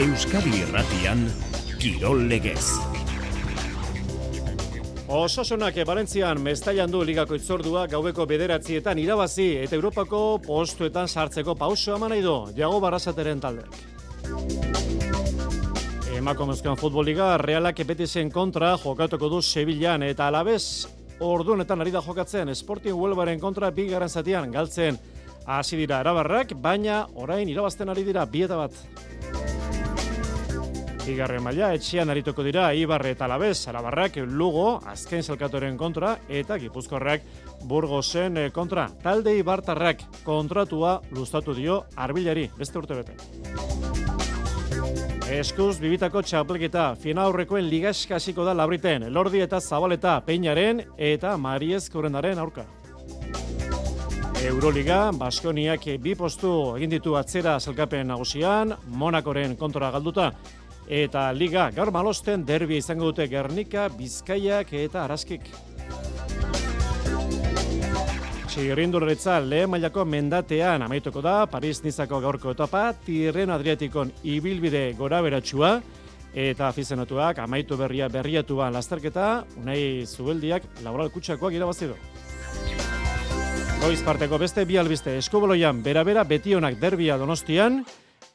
Euskadi Irratian Kirol Legez. Osasunak Valentzian mestaian du ligako itzordua gaubeko bederatzietan irabazi eta Europako postuetan sartzeko pauso eman nahi du Jago Barrasateren taldeak. Emakumezkoan futbol liga Realak Betisen kontra jokatuko du Sevillan eta Alabez ordunetan ari da jokatzen Sporting Huelvaren kontra bi zatian galtzen hasi dira erabarrak, baina orain irabazten ari dira bieta bat. Bigarren maila etxean arituko dira Ibarre eta Labez, Arabarrak, Lugo, azken zelkatoren kontra, eta Gipuzkorrak Burgosen eh, kontra. Talde Ibartarrak kontratua luztatu dio arbilari, beste urte bete. Eskuz bibitako txapelketa, fina aurrekoen ligaskasiko da labriten, Lordi eta Zabaleta, Peinaren eta Mariez Kurrendaren aurka. Euroliga, Baskoniak bi postu egin ditu atzera zelkapen nagusian, Monakoren kontra galduta, eta liga gaur malosten derbi izango dute Gernika, Bizkaiak eta Araskik. Txirrinduretza lehen mailako mendatean amaituko da Paris Nizako gaurko etapa, Tirreno Adriatikon ibilbide gora beratxua, eta afizenatuak amaitu berria berriatuan lasterketa, unai zubeldiak laboral kutsakoak irabazidu. Goiz parteko beste bi albiste eskuboloian bera-bera betionak derbia donostian,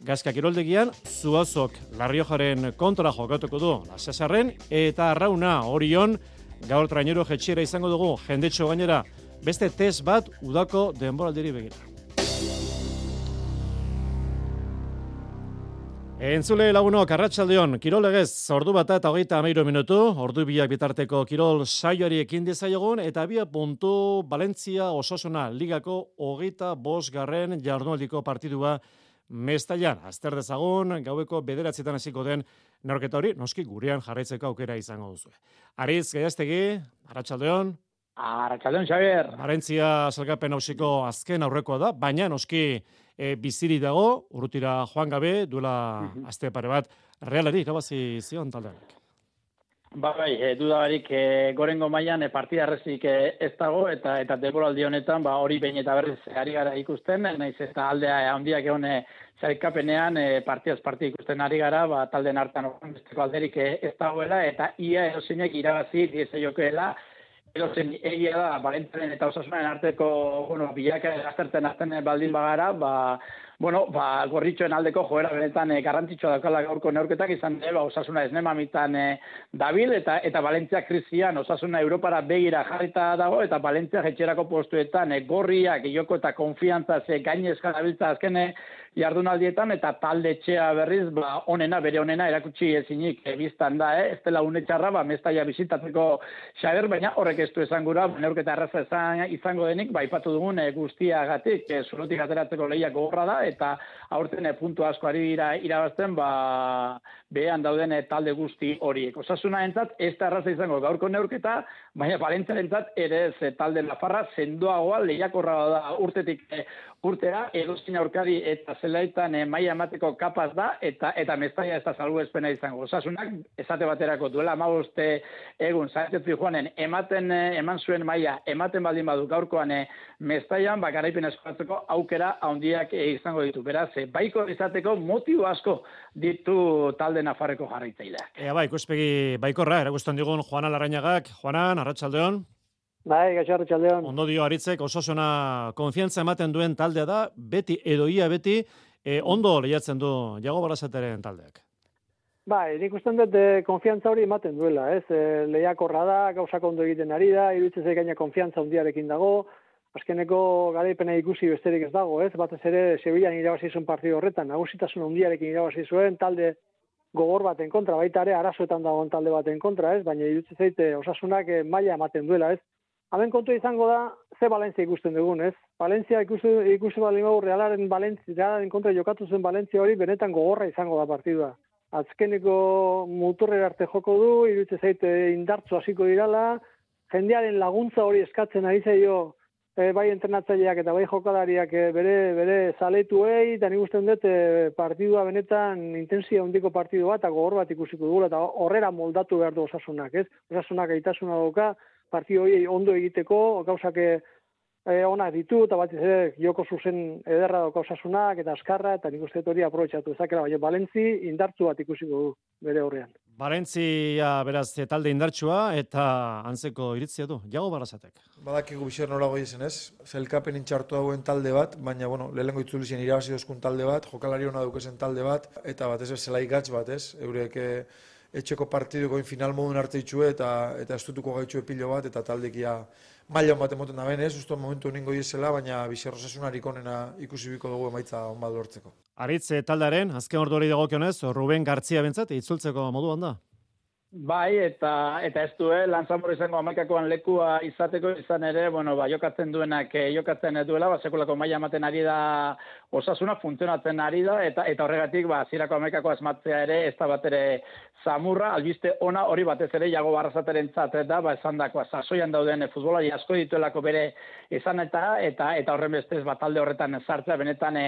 Gazka kiroldegian, zuazok larriojaren kontra jokatuko du lasasarren, eta arrauna orion gaur trainero jetxiera izango dugu jendetxo gainera beste test bat udako denboraldiri begira. Entzule lagunok, arratsaldeon kirolegez, ordu bat eta hogeita amairu minutu, ordu biak bitarteko kirol saioari ekin dezaiogun, eta bia puntu Valentzia Ososuna ligako hogeita bos garren partidua Mestaian, azter dezagun, gaueko bederatzietan hasiko den norketa hori, noski gurean jarraitzeko aukera izango duzu. Ariz, gaiaztegi, Arratxaldeon. Arratxaldeon, Xavier. Arentzia salgapen hausiko azken aurrekoa da, baina noski e, biziri dago, urutira joan gabe, duela mm -hmm. azte pare bat, realari, irabazi zion taldeak. Ba, bai, e, dudabarik e, gorengo mailan e, partida errezik e, ez dago, eta eta deboraldi honetan, ba, hori behin eta berriz ari gara ikusten, naiz eta aldea e, handiak egon zailkapenean e, partiaz parti ikusten ari gara, ba, talden hartan besteko alderik e, ez dagoela, eta ia erosinek irabazi diese jokeela, erosen egia da, balentaren eta osasunen arteko, bueno, bilaka azterten azten baldin bagara, ba, bueno, ba, gorritxoen aldeko joera benetan e, garrantzitsua daukala gaurko neurketak izan dela ba, osasuna ez nemamitan e, dabil eta eta Valentzia krisian osasuna Europara begira jarrita dago eta Valentzia jetxerako postuetan e, gorriak joko eta konfiantza ze gainezka dabiltza azkene jardunaldietan eta talde etxea berriz ba onena bere onena erakutsi ezinik ebistan da eh ez dela une txarra ba mestaia bisitatzeko xaber baina horrek ez du esan gura neurketa erraza izan izango denik ba ipatu dugun e, guztiagatik e, zulotik ateratzeko lehiak gogorra da eta aurten e, puntu asko ari dira irabazten ba behan dauden e, talde guzti horiek. Osasuna entzat ez da erraza izango gaurko neurketa baina balentzarentzat ere ez e, talde lafarra sendoagoa lehiakorra da urtetik urtera edozin aurkari eta zelaitan e, maia emateko kapaz da eta eta mestaia ez da salgu espena izango. Osasunak esate baterako duela amaboste egun zaitzetzi joanen ematen eh, eman zuen maia ematen baldin badu gaurkoan e, mestaian bakaraipen eskoratzeko aukera handiak izango ditu. Beraz, e, baiko izateko motibo asko ditu talde nafarreko jarraitzaileak. Ea bai, ikuspegi baikorra, erakusten digun Juana Larrañagak. Juanan, arratsaldeon. Bai, gaixarra txaldeon. Ondo dio aritzek, osasuna konfiantza ematen duen taldea da, beti edo ia beti, e, ondo lehiatzen du jago barazateren taldeak. Bai, nik usten dut eh, konfiantza hori ematen duela, ez? E, lehiakorra da, gauzak ondo egiten ari da, iruditzen zei gaina konfiantza hundiarekin dago, azkeneko garaipena ikusi besterik ez dago, ez? Batez ere, Sevillan irabazi zuen partidu horretan, nagusitasun hundiarekin irabazi zuen, talde gogor baten kontra, baita ere, arazoetan dagoen talde baten kontra, ez? Baina iruditzen zeite, osasunak maila ematen duela, ez? Hemen kontu izango da, ze Valentzia ikusten dugun, ez? Valentzia ikusi, ikusi bali realaren Valentzia, realaren kontra jokatu zen Valentzia hori, benetan gogorra izango da partidua. Azkeneko muturre arte joko du, irutze zaite indartzu hasiko dirala, jendearen laguntza hori eskatzen ari zaio, e, bai entrenatzaileak eta bai jokalariak e, bere bere zaletuei eta ni gusten dut e, partidua benetan intensia hondiko partidu bat eta gogor bat ikusiko dugu eta horrera moldatu behar du osasunak, ez? Osasunak aitasuna dauka, partio hori ondo egiteko, gauzak e, onak ditu, eta bat ere joko zuzen ederra dauka osasunak, eta askarra, eta nik uste hori aprobetsatu ezakera, baina Balentzi indartzu bat ikusiko du bere horrean. Balentzia beraz talde indartsua eta antzeko iritzia du. Jago barazatek. Badakigu bizer nola goi ez, zelkapen intxartu dagoen talde bat, baina, bueno, lehenko itzulizien irabazi dozkun talde bat, jokalari hona dukezen talde bat, eta bat ez ez zelai gatz bat, ez? Eurek eh, etxeko partiduko final modun arte itxue eta eta estutuko gaitxue pilo bat eta taldekia maila bat emoten da ben, ez? Usto momentu ningo izela, baina bizarrosasunarik onena ikusi biko dugu emaitza on bat lortzeko. Aritze taldearen, azken ordu hori dagokionez, Ruben Gartzia bentzat, itzultzeko moduan da? Bai, eta eta ez du, eh, lanzamor izango amakakoan lekua izateko izan ere, bueno, ba, jokatzen duenak eh, jokatzen duela, ba, sekulako maila ematen ari da osasuna, funtzionatzen ari da, eta eta horregatik, ba, zirako amakako asmatzea ere, ez da bat ere zamurra, albiste ona hori batez ere, jago barrazateren zat, da, ba, esan dakoa, sasoian dauden e, futbolari asko dituelako bere izan eta, eta, eta horren bestez, ba, talde horretan sartzea, benetan e,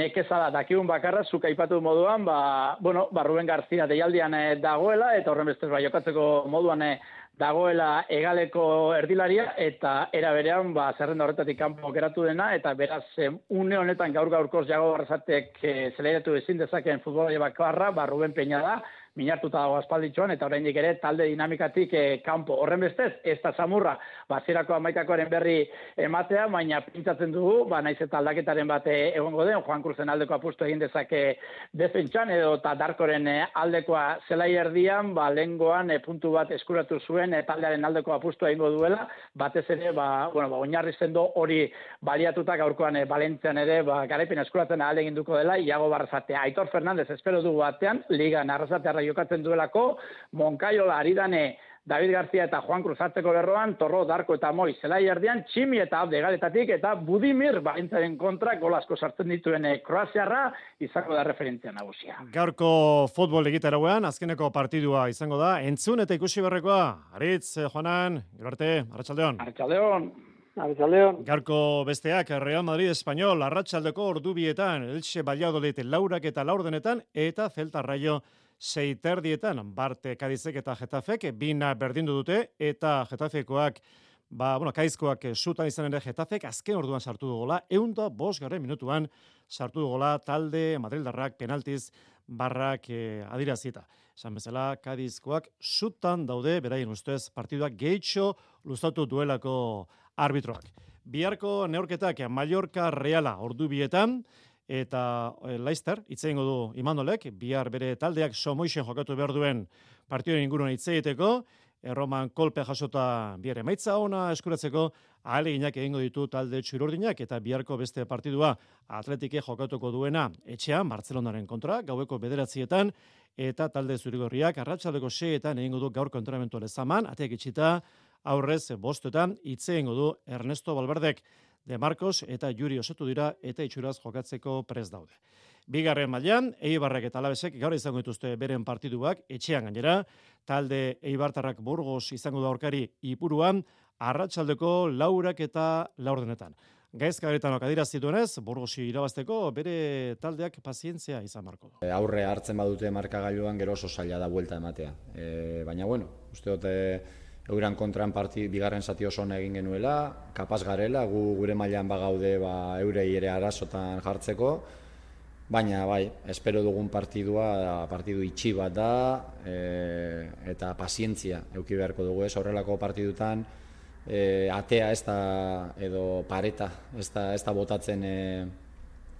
nekeza da, dakigun bakarra, zuka ipatu moduan, ba, bueno, ba, Ruben Garzia deialdian e, dagoela, eta horren bestez, ba, jokatzeko moduan e, dagoela egaleko erdilaria eta era berean ba zerrenda horretatik kanpo geratu dena eta beraz une honetan gaur gaurkoz jago barrazatek e, zeleiratu ezin dezakeen futbolari bakarra ba Ruben Peña da minartuta dago aspalditxoan, eta oraindik ere talde dinamikatik e, kanpo. Horren bestez, ez da samurra, bazirako amaikakoaren berri ematea, baina pintzatzen dugu, ba, naiz eta aldaketaren bat eh, egongo den, Juan Cruzen aldeko apustu egin dezake defentsan, edo eta darkoren e, aldekoa zelai erdian, ba, lengoan puntu bat eskuratu zuen, e, taldearen aldeko apustu egingo duela, batez ere, ba, bueno, ba, oinarri zendo hori baliatuta gaurkoan e, Balentzean ere, ba, garaipen eskuratzen ahal egin dela, Iago Barrazatea. Aitor Fernandez, espero dugu batean, Liga Narrazatea jokatzen duelako, Monkaiola aridane David García eta Juan Cruz hartzeko berroan, Torro, Darko eta Moi zelai erdian, Tximi eta Abde galetatik, eta Budimir baintzaren kontra golasko sartzen dituen eh, Kroaziarra izango da referentzia nagusia. Gaurko futbol egitaragoan, azkeneko partidua izango da, entzun eta ikusi berrekoa, Aritz, eh, Juanan, gero arte, Arratxaldeon. Arratxaldeon. Arratxaldeon. Garko besteak, Real Madrid Espanyol, Arratxaldeko ordubietan, Elche Valladolid laurak eta laurdenetan, eta Celta Rayo seiterdietan, Barte Kadizek eta Getafek, bina berdindu dute, eta Getafekoak, ba, bueno, Kaizkoak sutan izan ere Getafek, azken orduan sartu dugola, eunta bos garen minutuan sartu dugola, talde, Madrildarrak, penaltiz, barrak eh, adirazita. Esan bezala, Kadizkoak sutan daude, beraien ustez, partiduak gehitxo luztatu duelako arbitroak. Biharko neorketak Mallorca Reala ordu bietan, eta e, Leicester hitze du Imanolek bihar bere taldeak Somoixen jokatu behar duen partioen inguruan hitze egiteko Erroman kolpe jasota bihar emaitza ona eskuratzeko ahaleginak egingo ditu talde txururdinak eta biharko beste partidua Atletike jokatuko duena etxean Barcelonaren kontra gaueko bederatzietan eta talde zurigorriak arratsaldeko seetan egingo du gaur kontramentu lezaman ateak itxita aurrez bostetan hitze egingo du Ernesto Valverdek de Marcos eta Juri osatu dira eta itxuraz jokatzeko prez daude. Bigarren mailan Eibarrek eta Alabesek gaur izango dituzte beren partiduak etxean gainera, talde Eibartarrak Burgos izango da aurkari Ipuruan, arratsaldeko laurak eta laurdenetan. Gaizka beretan okadira zituenez, Burgosi irabazteko bere taldeak pazientzia izan marko. E, aurre hartzen badute markagailuan gero oso zaila da buelta ematea. E, baina bueno, uste dute euran kontran parti bigarren zati oso egin genuela, kapaz garela, gu gure mailan bagaude ba, eurei ere arazotan jartzeko, baina bai, espero dugun partidua, partidu itxi bat da, e, eta pazientzia euki beharko dugu ez, horrelako partidutan, e, atea ez da, edo pareta, ez da, ez da botatzen e,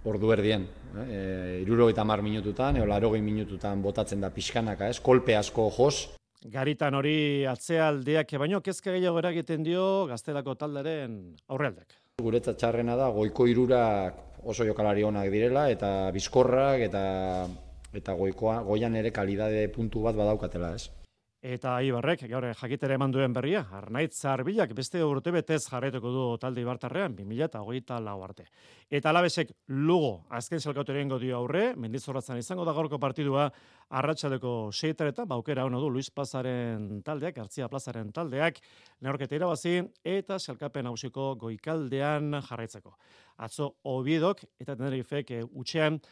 ordu erdien, e, iruro eta mar minututan, eo laro minututan botatzen da pixkanaka, ez, kolpe asko jos, Garitan hori atzealdeak baino kezka gehiago eragiten dio gaztelako talderen aurrealdek. Guretzat txarrena da goiko irurak oso jokalari onak direla eta bizkorrak eta eta goikoa goian ere kalidade puntu bat badaukatela, ez? Eta Ibarrek, gaur jakitere eman duen berria, Arnaitz Zarbilak beste urte betez jarretuko du talde Ibartarrean, 2008 lau arte. Eta alabesek lugo, azken zelkatu dio aurre, mendizorratzen izango da gaurko partidua, arratsaleko seitaretan, baukera hona du Luis Plazaren taldeak, Artzia Plazaren taldeak, neorketa irabazi, eta zelkapen hausiko goikaldean jarraitzeko. Atzo, obiedok, eta tenerifek utxean,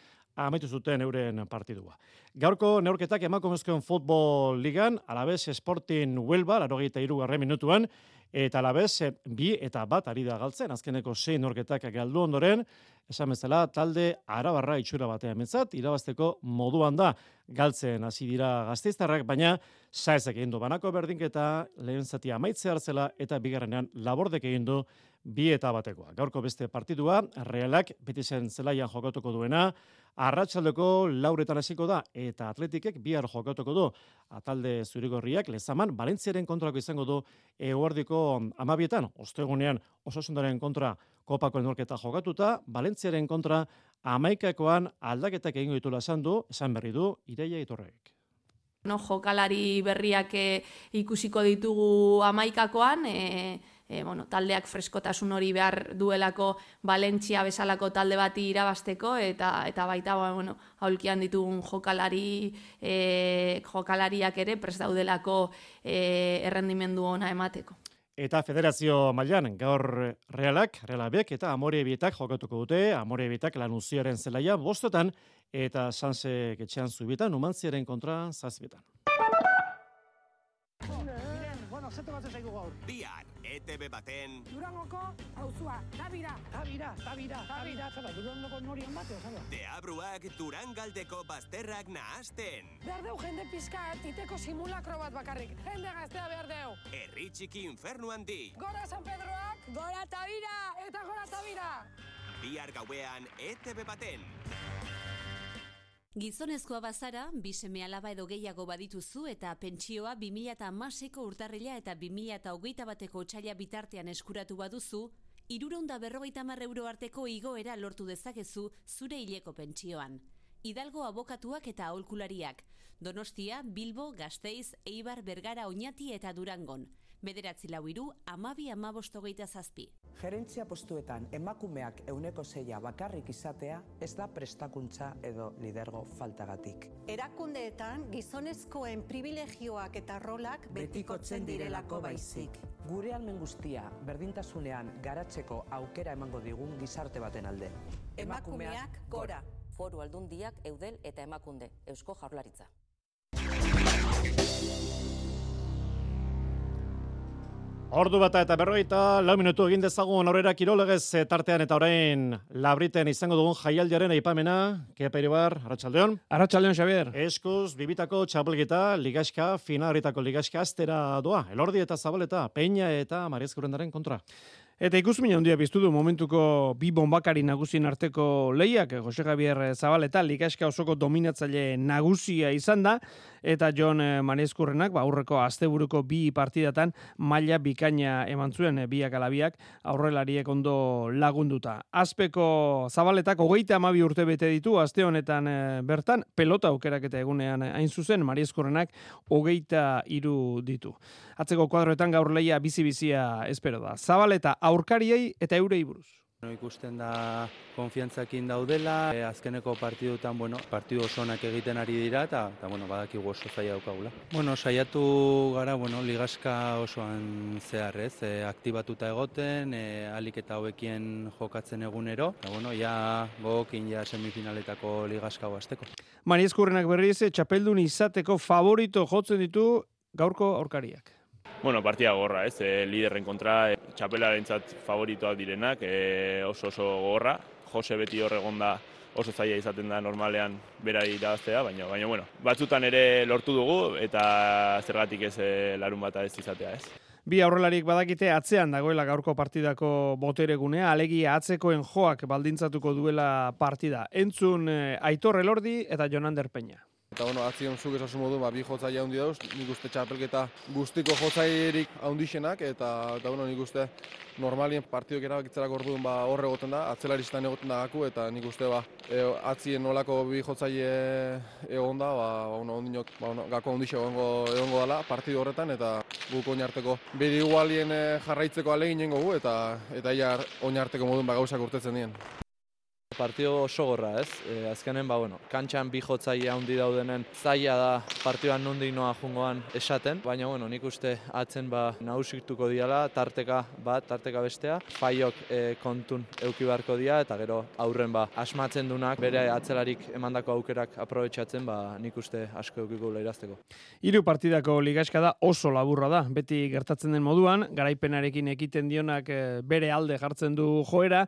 amaitu zuten euren partidua. Gaurko neurketak emakumezkoen futbol ligan, alabez Sporting Huelva, larogeita irugarre minutuan, eta labez, bi eta bat ari da galtzen, azkeneko sei norketak galdu ondoren, esan bezala, talde arabarra itxura batean metzat, irabazteko moduan da galtzen hasi dira gazteiztarrak, baina saezak egin du banako berdinketa, lehen zati amaitze hartzela, eta bigarrenean labordek egin du bi eta batekoa. Gaurko beste partidua, realak, beti zen zelaian jokatuko duena, arratsaldeko lauretan hasiko da, eta atletikek bihar jokatuko du. Atalde zurigorriak, lezaman, Balentziaren kontrako izango du eguardiko amabietan, ostegunean osasundaren kontra kopako enorketa jokatuta, Balentziaren kontra amaikakoan aldaketak egingo ditu esan du, esan berri du, ireia itorrek. No, jokalari berriak eh, ikusiko ditugu amaikakoan, e, e, bueno, taldeak freskotasun hori behar duelako Valentzia bezalako talde bati irabasteko eta eta baita ba, bueno, aulkian ditugun jokalari e, jokalariak ere prest daudelako e, errendimendu ona emateko. Eta federazio mailan gaur realak, realabek eta amore bietak jokatuko dute, amore bietak lanuzioaren zelaia bostetan eta sanse etxean zubietan, numantziaren kontra zazbietan. Bueno, zeto bat zaigu gaur. Biar, ETV baten... Durangoko, hauzua, tabira. Tabira, tabira, tabira. Zaba, Durangoko norion bate, zaba. Deabruak Durangaldeko bazterrak nahasten. Behar deu jende pizka, titeko simulakro bat bakarrik. Jende gaztea behar deu. Herri txiki infernu handi. Gora San Pedroak, gora tabira, eta gora tabira. Bihar gauean ETV baten. Gizonezkoa bazara, bi seme alaba edo gehiago badituzu eta pentsioa 2006ko urtarrila eta 2008 bateko txaila bitartean eskuratu baduzu, iruronda berrogeita mar euro arteko igoera lortu dezakezu zure hileko pentsioan. Hidalgo abokatuak eta aholkulariak, Donostia, Bilbo, Gasteiz, Eibar, Bergara, Oñati eta Durangon. Bederatzi lau iru, amabi amabostogeita zazpi. Gerentzia postuetan emakumeak euneko zeia bakarrik izatea ez da prestakuntza edo lidergo faltagatik. Erakundeetan gizonezkoen privilegioak eta rolak betikotzen direlako baizik. Gure almen guztia berdintasunean garatzeko aukera emango digun gizarte baten alde. Emakumeak gora. Foru aldundiak eudel eta emakunde. Eusko jaurlaritza. Ordu bata eta berrogeita, lau minutu egin dezagun aurrera kirolegez eh, tartean eta orain labriten izango dugun jaialdiaren aipamena, kepa iribar, Arratxaldeon. Arratxaldeon, Xavier. Eskuz, bibitako txapelgita, ligaxka, fina horretako ligaxka, astera doa, elordi eta zabaleta, peina eta mariezkurendaren kontra. Eta ikusmin handia biztu du momentuko bi bombakari nagusien arteko lehiak, Jose Javier Zabaleta, likaska osoko dominatzaile nagusia izan da, eta John Maneskurrenak, ba, aurreko asteburuko bi partidatan maila bikaina eman zuen biak alabiak aurrelariek ondo lagunduta. Azpeko Zabaletak hogeita amabi urte bete ditu, aste honetan eh, bertan, pelota aukerak eta egunean hain zuzen, Maneskurrenak hogeita iru ditu. Atzeko kuadroetan gaur leia bizi-bizia espero da. Zabaleta aurkariei eta eurei buruz. No, ikusten da konfiantzakin daudela, e, azkeneko partidutan, bueno, partidu osonak egiten ari dira, eta, eta bueno, badakigu oso zaila daukagula. Bueno, saiatu gara, bueno, ligaska osoan zehar, ez, e, aktibatuta egoten, e, alik eta hobekien jokatzen egunero, eta, bueno, ja, gogokin ja semifinaletako ligaska. Mari eskurrenak berriz, txapeldun izateko favorito jotzen ditu gaurko aurkariak. Bueno, partida gorra, ez, e, liderren kontra, e, txapelaren favoritoak direnak, e, oso oso gorra, Jose beti horregon da oso zaila izaten da normalean berari irabaztea, baina, baina bueno, batzutan ere lortu dugu eta zergatik ez e, larun bata ez izatea, ez. Bi aurrelarik badakite atzean dagoela gaurko partidako boteregunea, alegia atzekoen joak baldintzatuko duela partida. Entzun Aitor Elordi eta Jonander Peña. Eta bueno, atzion zuk esasun modu, ba, bi jotzaile handi dauz, nik uste txapelketa guztiko jotzailerik handixenak, eta, eta bueno, nik uste normalien partidok erabakitzerak orduan ba, horre egoten da, atzelaristan egoten da gaku, eta nik uste ba, e, atzien nolako bi jotzaile egon da, ba, ba, bueno, ondinok, ba, bueno, gako handixe egongo, egongo dela partidu horretan, eta guk oinarteko bedi igualien e, jarraitzeko alegin jengo gu, eta, eta ia oinarteko modun ba, gauzak urtetzen dien. Partio oso gorra, ez? E, azkenen, ba, bueno, kantxan bi jotzaile handi daudenen zaila da partioan nondik noa jungoan esaten, baina, bueno, nik uste atzen ba nagusiktuko diala, tarteka bat, tarteka bestea, faiok e, kontun euki beharko dia, eta gero aurren ba, asmatzen dunak, bere atzelarik emandako aukerak aprobetsatzen, ba, nik uste asko eukiko irazteko. Hiru partidako ligaska da oso laburra da, beti gertatzen den moduan, garaipenarekin ekiten dionak eh, bere alde jartzen du joera,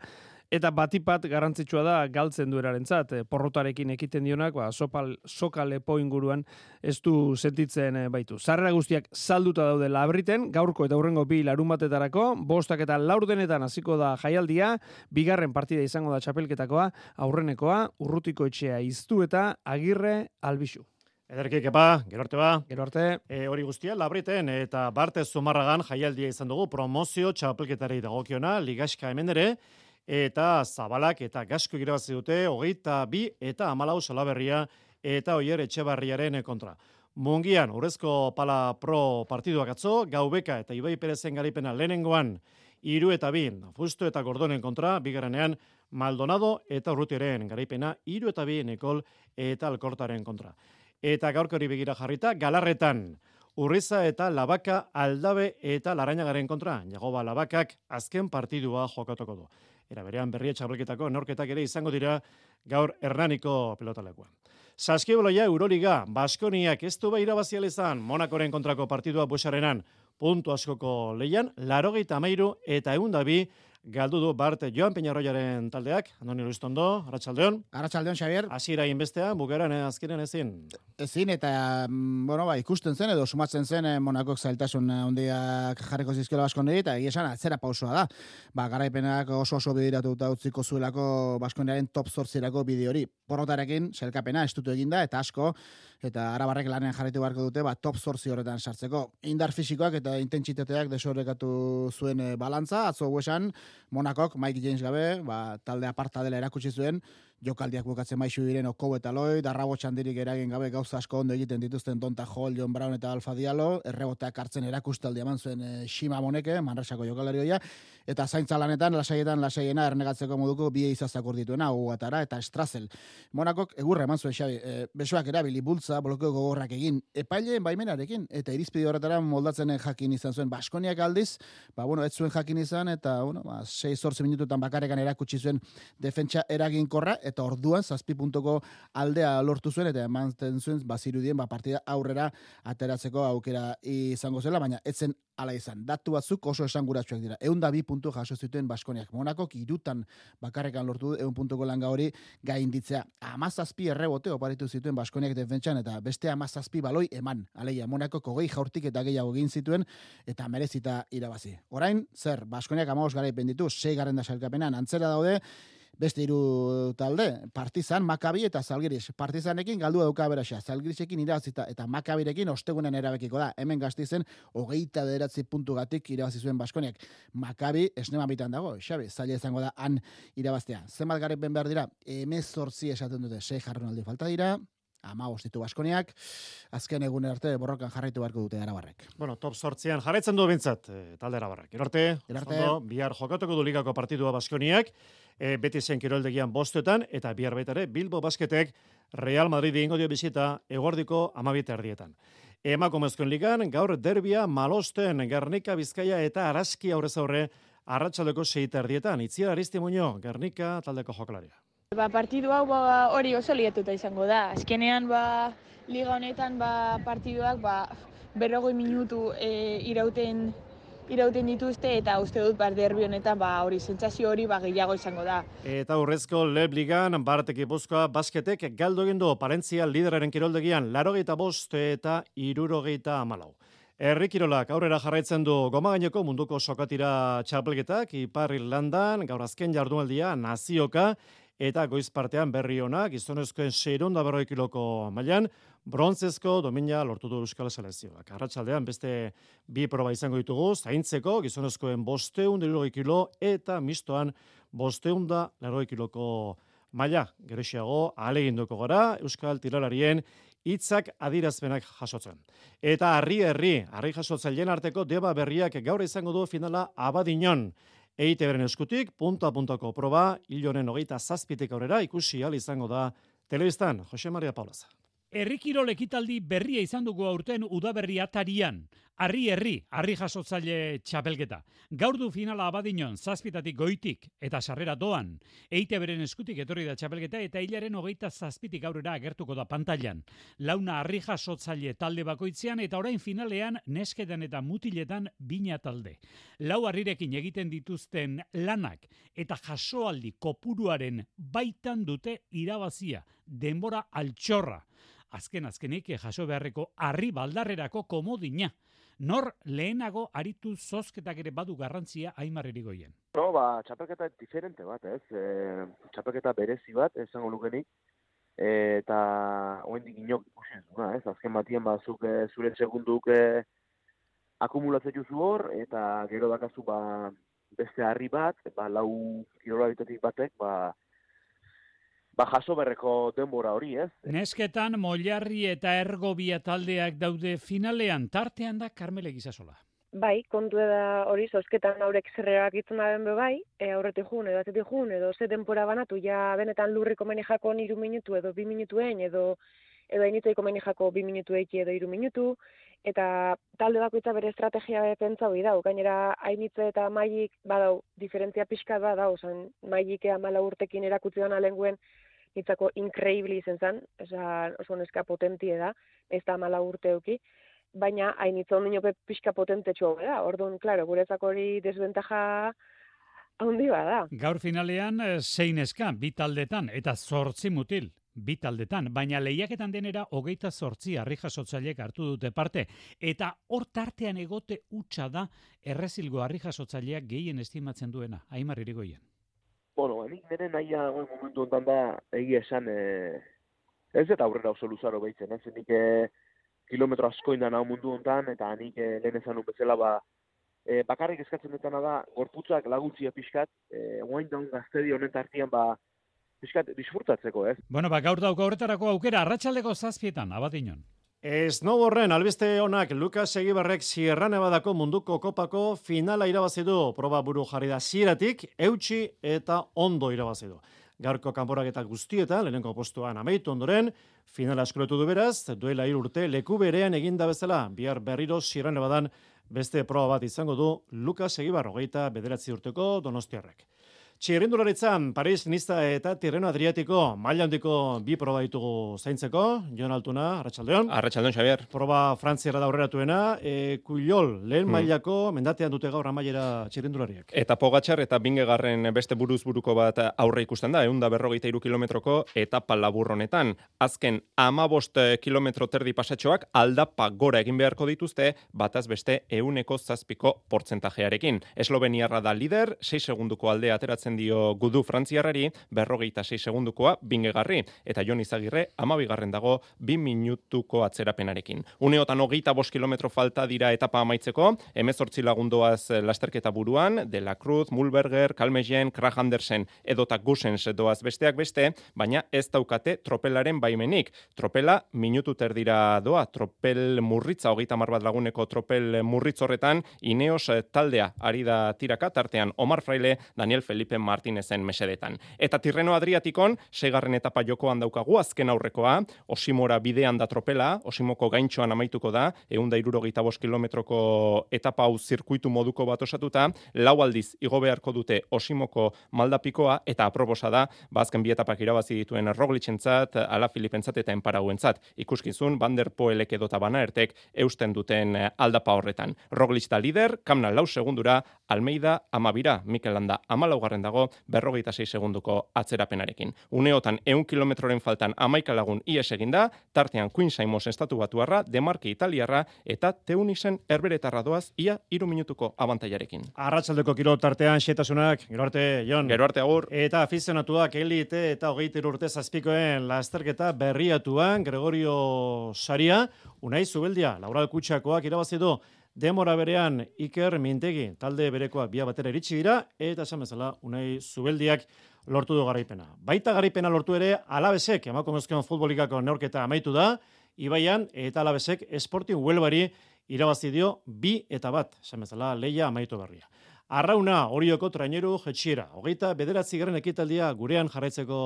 Eta batipat garrantzitsua da galtzen duerarentzat e, porrotarekin ekiten dionak, ba, sopal, soka lepo inguruan ez du sentitzen e, baitu. Zarrera guztiak salduta daude labriten, gaurko eta hurrengo bi larun batetarako, bostak eta laurdenetan hasiko da jaialdia, bigarren partida izango da txapelketakoa, aurrenekoa, urrutiko etxea iztu eta agirre albixu. Ederki kepa, gero arte ba. Gero arte. E, hori guztia, labriten eta barte zumarragan jaialdia izan dugu promozio txapelketari dagokiona, ligaska hemen ere, eta zabalak eta gasko irabazi dute hogeita bi eta amalau salaberria eta oier etxebarriaren kontra. Mungian, urrezko pala pro partiduak atzo, gaubeka eta ibai perezen garipena lehenengoan, iru eta bin, fusto eta gordonen kontra, bigarrenean, Maldonado eta Urrutiaren garaipena iru eta bi Nikol eta Alkortaren kontra. Eta gaurko hori begira jarrita, galarretan, Urriza eta Labaka aldabe eta Larainagaren kontra. Jagoba Labakak azken partidua jokatuko du. Era berean berria txabelketako norketak ere izango dira gaur Hernaniko pelotalekoan. Saskiboloia Euroliga, Baskoniak ez du behira bazializan, Monakoren kontrako partidua buesarenan, puntu askoko leian, larogeita amairu eta egundabi, galdu du Bart Joan Peñarroiaren taldeak, Andoni Luistondo, Arratsaldeon. Arratsaldeon Xavier. Hasiera inbestea, bukaran eh, azkenen ezin. Ezin eta mm, bueno, ba, ikusten zen edo sumatzen zen eh, Monakok zailtasun handiak jarriko zizkela Baskoni eta egia esan atzera pausoa da. Ba, garaipenak oso oso bidiratuta utziko zuelako Baskoniaren top 8 bideo hori. Porrotarekin selkapena estutu eginda eta asko eta arabarrek lanean jarritu beharko dute ba, top zorzi horretan sartzeko. Indar fisikoak eta intentsitateak desorrekatu zuen e, balantza, atzo huesan, Monakok, Mike James gabe, ba, talde aparta dela erakutsi zuen, jokaldiak bukatzen maizu diren Okobo eta Loi, darrabo txandirik eragin gabe gauza asko ondo egiten dituzten Donta Hall, John Brown eta Alfa Diallo, erreboteak hartzen erakustaldi eman zuen e, Shima Moneke, Manresako jokalari eta zaintza lanetan, lasaietan, lasaiena, ernegatzeko moduko bie izazak urdituena, ugatara, eta Strazel. Monakok, egurra eman zuen, Xabi, e, besoak erabili, bultza, blokeo gogorrak egin, epaileen baimenarekin, eta irizpide horretara moldatzen jakin izan zuen, Baskoniak aldiz, ba, bueno, ez zuen jakin izan, eta, bueno, ba, 6-zortzi minututan bakarekan erakutsi zuen defentsa eraginkorra, eta orduan zazpi puntoko aldea lortu zuen eta emanten zuen bazirudien ba, partida aurrera ateratzeko aukera izango zela, baina etzen ala izan. Datu batzuk oso esanguratsuak dira. Egun da bi puntu jaso zituen Baskoniak. Monako irutan bakarrekan lortu egun puntuko langa hori gainditzea. Amazazpi errebote oparitu zituen Baskoniak defentsan eta beste amazazpi baloi eman. Aleia, Monako kogei jaurtik eta gehiago egin zituen eta merezita irabazi. Orain, zer, Baskoniak amagoz garaipen ditu, sei garen da salkapenan, antzera daude, beste hiru talde, Partizan, Makabi eta Zalgiris. Partizanekin galdu dauka beraxa, Zalgirisekin irazita eta Makabirekin ostegunen erabekiko da. Hemen gaztizen, hogeita deratzi puntu gatik irabazi zuen Baskoniak. Makabi esnema bitan dago, Xabi, zaila izango da han irabaztea. Zenbat ben behar dira, emezortzi esaten dute, sei jarron falta dira, ama ditu Baskoniak, azken egun arte borrokan jarraitu beharko dute arabarrek. Bueno, top sortzian jarraitzen du bintzat, e, talde arabarrek. Erarte, bihar jokatuko du ligako partidua Baskoniak, e, beti zen kiroldegian bostetan, eta bihar baitare Bilbo Basketek Real Madrid ingo dio bizita egordiko amabita erdietan. Emakumezkoen ligan, gaur derbia malosten Gernika, Bizkaia eta Araski aurrez aurre arratsaldeko seita erdietan. Itziar Aristi Muño, Gernika taldeko jokalaria. Ba, partidu hau ba, hori oso liatuta izango da. Azkenean ba, liga honetan ba, partiduak ba, berrogoi minutu e, irauten irauten dituzte eta uste dut bar derbi honetan ba hori sentsazio hori ba gehiago izango da. Eta urrezko Leb Ligan Bartek Gipuzkoa basketek galdu egin du Parentzia lideraren kiroldegian 85 eta 74. Herri kirolak aurrera jarraitzen du gomagaineko munduko sokatira txapelketak Ipar Irlandan gaur azken jardunaldia nazioka eta goiz partean berri ona gizonezkoen 600 kiloko mailan brontzezko domina lortu du Euskal Selezioak. Arratsaldean beste bi proba izango ditugu, zaintzeko gizonezkoen bosteun kilo eta mistoan bosteun da kiloko maila. Geresiago, alegin duko gara, Euskal Tiralarien hitzak adirazpenak jasotzen. Eta harri herri, harri jasotzaileen arteko deba berriak gaur izango du finala abadinon. Eite beren eskutik, punta puntako proba, hilonen hogeita zazpitik aurrera, ikusi al izango da telebistan, Jose Maria Paulaza. Herrikirol ekitaldi berria izan dugu aurten udaberri atarian. Arri herri, arri jasotzaile txapelketa. Gaur du finala abadinon, zazpitatik goitik eta sarrera doan. Eite beren eskutik etorri da txapelketa eta hilaren hogeita zazpitik aurrera agertuko da pantailan. Launa arri jasotzaile talde bakoitzean eta orain finalean nesketan eta mutiletan bina talde. Lau arrirekin egiten dituzten lanak eta jasoaldi kopuruaren baitan dute irabazia. Denbora altxorra azken azkenik jaso beharreko harri baldarrerako komodina. Nor lehenago aritu zozketak ere badu garrantzia Aimar Erigoien. No, ba, txapelketa diferente bat, ez? E, txapelketa berezi bat, esango lukenik. E, eta hoendik inok ikusi ez? Azken batien bazuk e, zure segunduk e, akumulatzen juzu hor, eta gero dakazu ba, beste harri bat, ba, lau kirola batek, ba, ba jaso berreko denbora hori, ez? Nesketan Mollarri eta Ergobia taldeak daude finalean tartean da Carmele Gizasola. Bai, kontu da hori zozketan aurek zerrerak itzen da be bai, e, aurretik jun edo atzetik jun edo ze denpora banatu ja benetan lurriko menijako iru minutu edo bi minutuen edo edo hainitzaiko menijako bi minutu eki edo iru minutu, eta talde bakoitza bere estrategia pentsa hori dau, gainera hainitze eta maik badau, diferentzia pixka badau, zan maik ea mala urtekin erakutzi dana lenguen, nitzako increíble izen zen, oza, oso neska potentie da, ez da mala urte euki, baina hain hitz ondino pixka potente txoa da, orduan, klaro, guretzako hori desbentaja handi da. Gaur finalean, eh, zein eska, bi taldetan, eta zortzi mutil, bi taldetan, baina lehiaketan denera hogeita zortzi harri jasotzailek hartu dute parte, eta hor tartean egote utxa da errezilgo harri jasotzaileak gehien estimatzen duena, aimar irigoien. Bueno, nik nire nahia momentu ontan da egia esan e, ez eta aurrera oso luzaro behitzen, ez nik e, kilometro asko indan hau mundu ontan eta nik e, lehen ezan bezala ba e, bakarrik eskatzen dutena da gorputzak laguntzia pixkat e, oain daun gaztedi honen tartian ba pixkat disfrutatzeko, ez? Bueno, ba gaur dauko horretarako aukera arratsaldeko zazpietan, abatinon. Snowboarden albiste honak Lucas Egibarrek Sierra Nevadako munduko kopako finala irabazi du. Proba buru jarri da zieratik, eutxi eta ondo irabazi du. Garko kanporaketa guztietan, lehenenko postuan amaitu ondoren, finala eskuletu du beraz, duela urte leku berean eginda bezala, bihar berriro Sierra Nevadan beste proba bat izango du Lucas Egibar, hogeita bederatzi urteko donostiarrek. Txirrindularitzan, Paris, Nista eta Tirreno Adriatiko maila handiko bi proba ditugu zaintzeko. Jon Altuna, Arratxaldeon. Arratxaldeon, Xavier. Proba Frantziara da aurreratuena. E, Kuliol, lehen hmm. mailako mendatean dute gaur amaiera txirrindulariak. Eta Pogatxar eta Bingegarren beste buruz buruko bat aurre ikusten da, eunda berrogeita iru kilometroko etapa laburronetan. Azken amabost kilometro terdi pasatxoak aldapa gora egin beharko dituzte, bataz beste euneko zazpiko portzentajearekin. Esloveniarra da lider, 6 segunduko aldea ateratzen dio gudu frantziarrari, berrogeita 6 segundukoa bingegarri, eta Jon Izagirre amabigarren dago bi minutuko atzerapenarekin. Uneotan hogeita bost kilometro falta dira etapa amaitzeko, emezortzi lagundoaz lasterketa buruan, De La Cruz, Mulberger, Kalmejen, Krach Andersen edota Gusens doaz besteak beste, baina ez daukate tropelaren baimenik. Tropela minutu terdira doa, tropel murritza, hogeita marbat laguneko tropel murritz horretan, Ineos taldea ari da tiraka, tartean Omar Fraile, Daniel Felipe Martinezen mesedetan. Eta Tirreno Adriatikon, segarren etapa jokoan daukagu, azken aurrekoa, Osimora bidean da tropela, Osimoko gaintxoan amaituko da, eunda irurogeita bos kilometroko etapa hau zirkuitu moduko bat osatuta, lau aldiz igo beharko dute Osimoko maldapikoa, eta aprobosa da, bazken ba, bi etapak irabazi dituen Roglitzentzat, ala Filipentzat eta Enparauentzat. Ikuskizun, Van der Poelek edota bana ertek eusten duten aldapa horretan. Roglitz da lider, kamna lau segundura, Almeida amabira, Mikel Landa amalaugarren dago berrogeita sei segunduko atzerapenarekin. Uneotan eun kilometroren faltan amaika lagun ies eginda, tartean Queen Simons estatu batuarra, demarke italiarra eta teunisen erberetarra doaz ia iru minutuko abantaiarekin. Arratxaldeko kiro tartean xetasunak, gero arte, Jon. Gero arte, agur. Eta afizionatuak elite eta hogeiter urte zazpikoen lasterketa berriatuan, Gregorio Saria, unai zubeldia, Laura Kutsakoak irabazi du, Demora berean Iker Mintegi talde berekoak bia batera iritsi dira eta esan bezala Unai Zubeldiak lortu du garaipena. Baita garaipena lortu ere Alabesek emakumezkoen futbolikako neurketa amaitu da. Ibaian eta Alabesek Sporting Huelvari irabazi dio bi eta bat, esan bezala leia amaitu berria. Arrauna, orioko traineru jetxiera. Hogeita, bederatzi garen ekitaldia gurean jarraitzeko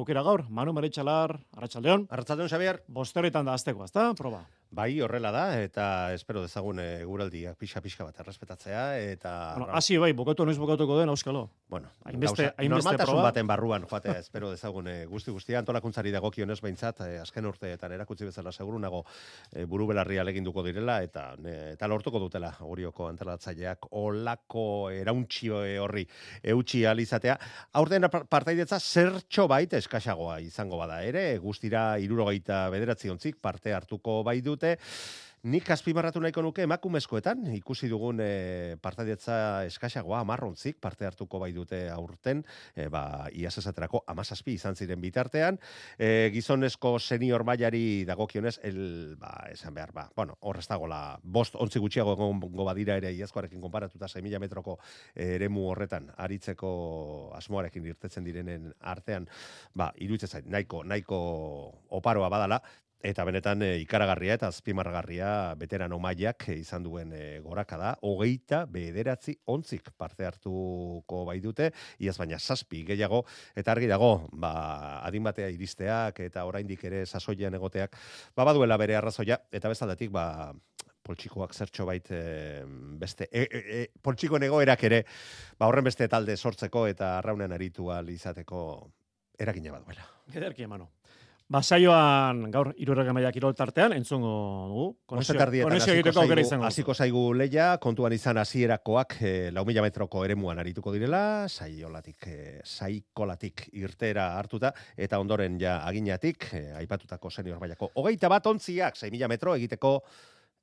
aukera gaur. Manu Maritxalar, Arratxaldeon. Arratxaldeon, Xabier. Bosteretan da azteko, azta, proba. Bai, horrela da, eta espero dezagun e, guraldiak pixa-pixa bat errespetatzea, eta... Bueno, hasi bai, bukatu noiz bukatuko den, auskalo. Bueno, hainbeste, hainbeste proba. baten barruan, joatea, espero dezagun e, guzti guztia, antolakuntzari dagokionez behintzat, e, azken urteetan erakutsi bezala seguru nago e, buru belarria leginduko direla, eta e, eta lortuko dutela gurioko antolatzaileak olako erauntxio horri eutxi alizatea. Aurten partaidetza zertxo bait eskaxagoa izango bada ere, guztira irurogeita bederatzi ontzik parte hartuko bai dute, Nik azpimarratu nahiko nuke emakumezkoetan, ikusi dugun e, partaidetza eskaxagoa, amarrontzik parte hartuko bai dute aurten, e, ba, iaz esaterako amazazpi izan ziren bitartean, e, gizonezko senior mailari dagokionez, el, ba, esan behar, ba, bueno, horrez dagoela, bost ontzi gutxiago egongo badira ere iazkoarekin konparatuta 6.000 metroko eremu horretan, aritzeko asmoarekin irtetzen direnen artean, ba, iruditzen zait, nahiko, nahiko oparoa badala, Eta benetan e, ikaragarria eta azpimarragarria veterano mailak izan duen e, goraka da, hogeita bederatzi ontzik parte hartuko bai dute, iaz baina zazpi gehiago, eta argi dago, ba, adin batea iristeak eta oraindik ere sasoian egoteak, ba, baduela bere arrazoia, eta bezaldatik, ba, poltsikoak zertxo bait beste e, e, e, poltsikoen egoerak ere ba horren beste talde sortzeko eta arraunen aritu izateko eragina baduela. Ederki emano. Basaioan gaur irurrega maila kirol tartean entzungo dugu. Konexio egiteko aukera izango. Hasiko zaigu leia, kontuan izan hasierakoak e, lau mila metroko eremuan arituko direla, saiolatik, e, saikolatik irtera hartuta, eta ondoren ja aginatik, e, aipatutako senior mailako. Hogeita bat ontziak, 6 mila metro egiteko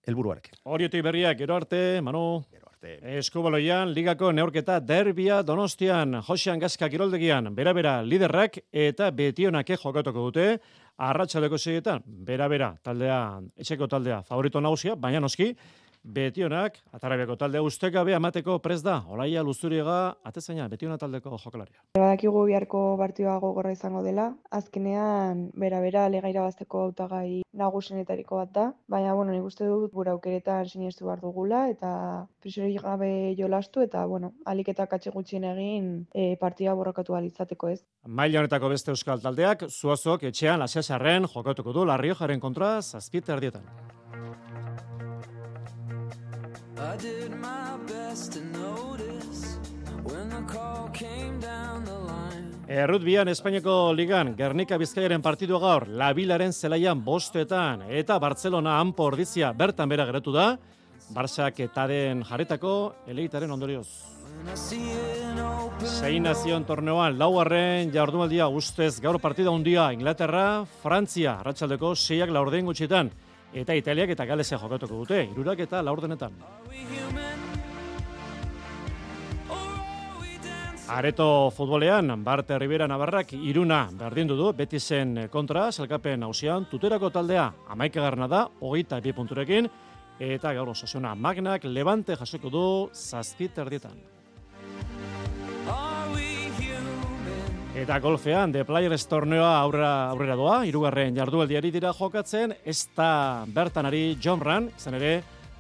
helburuarekin. Horiotik berriak, gero arte, Manu. Gero arte. Eskubaloian, ligako neurketa derbia donostian, Josean Gazka kiroldegian, bera-bera liderrak eta betionake jokatuko dute, arratsaleko segetan, bera-bera taldea, etxeko taldea, favorito nagusia, baina noski, Betionak, atarabiako talde ustekabe amateko prez da, olaia luzuriega, atezaina, Betiona taldeko jokalaria. Badakigu biharko partioa gogorra izango dela, azkenean, bera-bera, legaira bazteko autagai nagusenetariko bat da, baina, bueno, nik uste dut, gura aukeretan sinestu behar dugula, eta prisori gabe jolastu, eta, bueno, aliketa katxe gutxien egin e, partida borrokatu alizateko ez. Maila honetako beste euskal taldeak, zuazok etxean, asiasarren, jokatuko du, larrio jaren kontra, zazpita erdietan. I did my best to notice when the call came down the line. Errutbian Espainiako ligan Gernika Bizkaiaren partidu gaur Labilaren zelaian bostetan eta Barcelona hanpo ordizia bertan bera geratu da Barsak eta den jaretako eleitaren ondorioz. Zein nazion torneoan laugarren jardumaldia ustez gaur partida hundia Inglaterra, Frantzia, arratsaldeko seiak laurden gutxitan eta Italiak eta Galesea jokatuko dute, irurak eta laurdenetan. Areto futbolean, Barte Rivera Navarrak iruna berdindu du, beti zen kontra, zelkapen hausian, tuterako taldea, amaikagarna da, hogeita bi punturekin, eta gaur osasuna magnak, levante jasoko du, zazpit erdietan. Eta golfean, de Players torneoa aurrera, aurrera doa, irugarren jardualdiari dira jokatzen, ez da bertan ari John Ran, zen ere,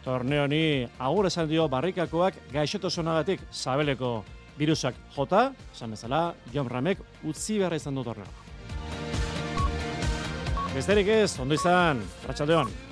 torneoni agur esan dio barrikakoak gaixotosonagatik zabeleko virusak jota, esan bezala, John Ramek utzi beharra izan du torneoa. Besterik ez, ondo izan, ratxaldeon.